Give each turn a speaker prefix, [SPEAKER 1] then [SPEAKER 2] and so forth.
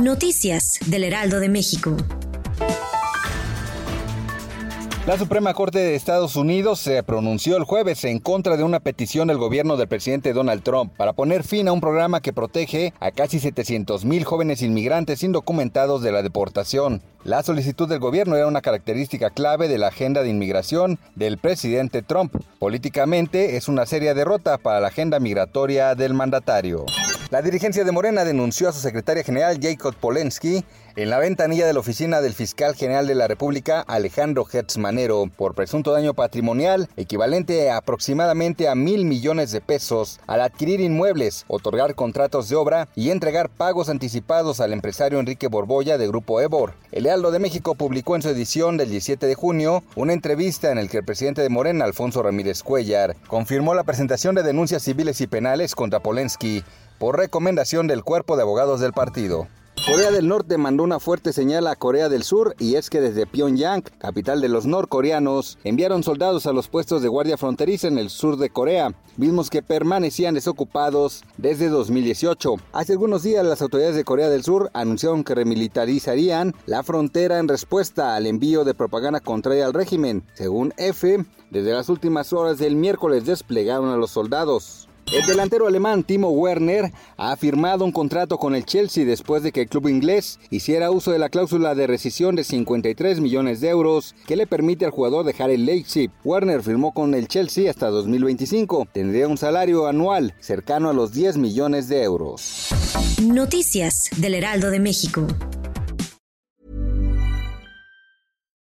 [SPEAKER 1] Noticias del Heraldo de México.
[SPEAKER 2] La Suprema Corte de Estados Unidos se pronunció el jueves en contra de una petición del gobierno del presidente Donald Trump para poner fin a un programa que protege a casi 700 mil jóvenes inmigrantes indocumentados de la deportación. La solicitud del gobierno era una característica clave de la agenda de inmigración del presidente Trump. Políticamente es una seria derrota para la agenda migratoria del mandatario. La dirigencia de Morena denunció a su secretaria general Jacob Polensky en la ventanilla de la oficina del fiscal general de la República Alejandro Hertz Manero por presunto daño patrimonial equivalente a aproximadamente a mil millones de pesos al adquirir inmuebles, otorgar contratos de obra y entregar pagos anticipados al empresario Enrique Borboya de Grupo Ebor. El Lealdo de México publicó en su edición del 17 de junio una entrevista en el que el presidente de Morena, Alfonso Ramírez Cuellar, confirmó la presentación de denuncias civiles y penales contra Polensky por recomendación del cuerpo de abogados del partido. Corea del Norte mandó una fuerte señal a Corea del Sur y es que desde Pyongyang, capital de los norcoreanos, enviaron soldados a los puestos de guardia fronteriza en el sur de Corea, mismos que permanecían desocupados desde 2018. Hace algunos días las autoridades de Corea del Sur anunciaron que remilitarizarían la frontera en respuesta al envío de propaganda contraria al régimen. Según F, desde las últimas horas del miércoles desplegaron a los soldados. El delantero alemán Timo Werner ha firmado un contrato con el Chelsea después de que el club inglés hiciera uso de la cláusula de rescisión de 53 millones de euros que le permite al jugador dejar el Leipzig. Werner firmó con el Chelsea hasta 2025. Tendría un salario anual cercano a los 10 millones de euros.
[SPEAKER 1] Noticias del Heraldo de México.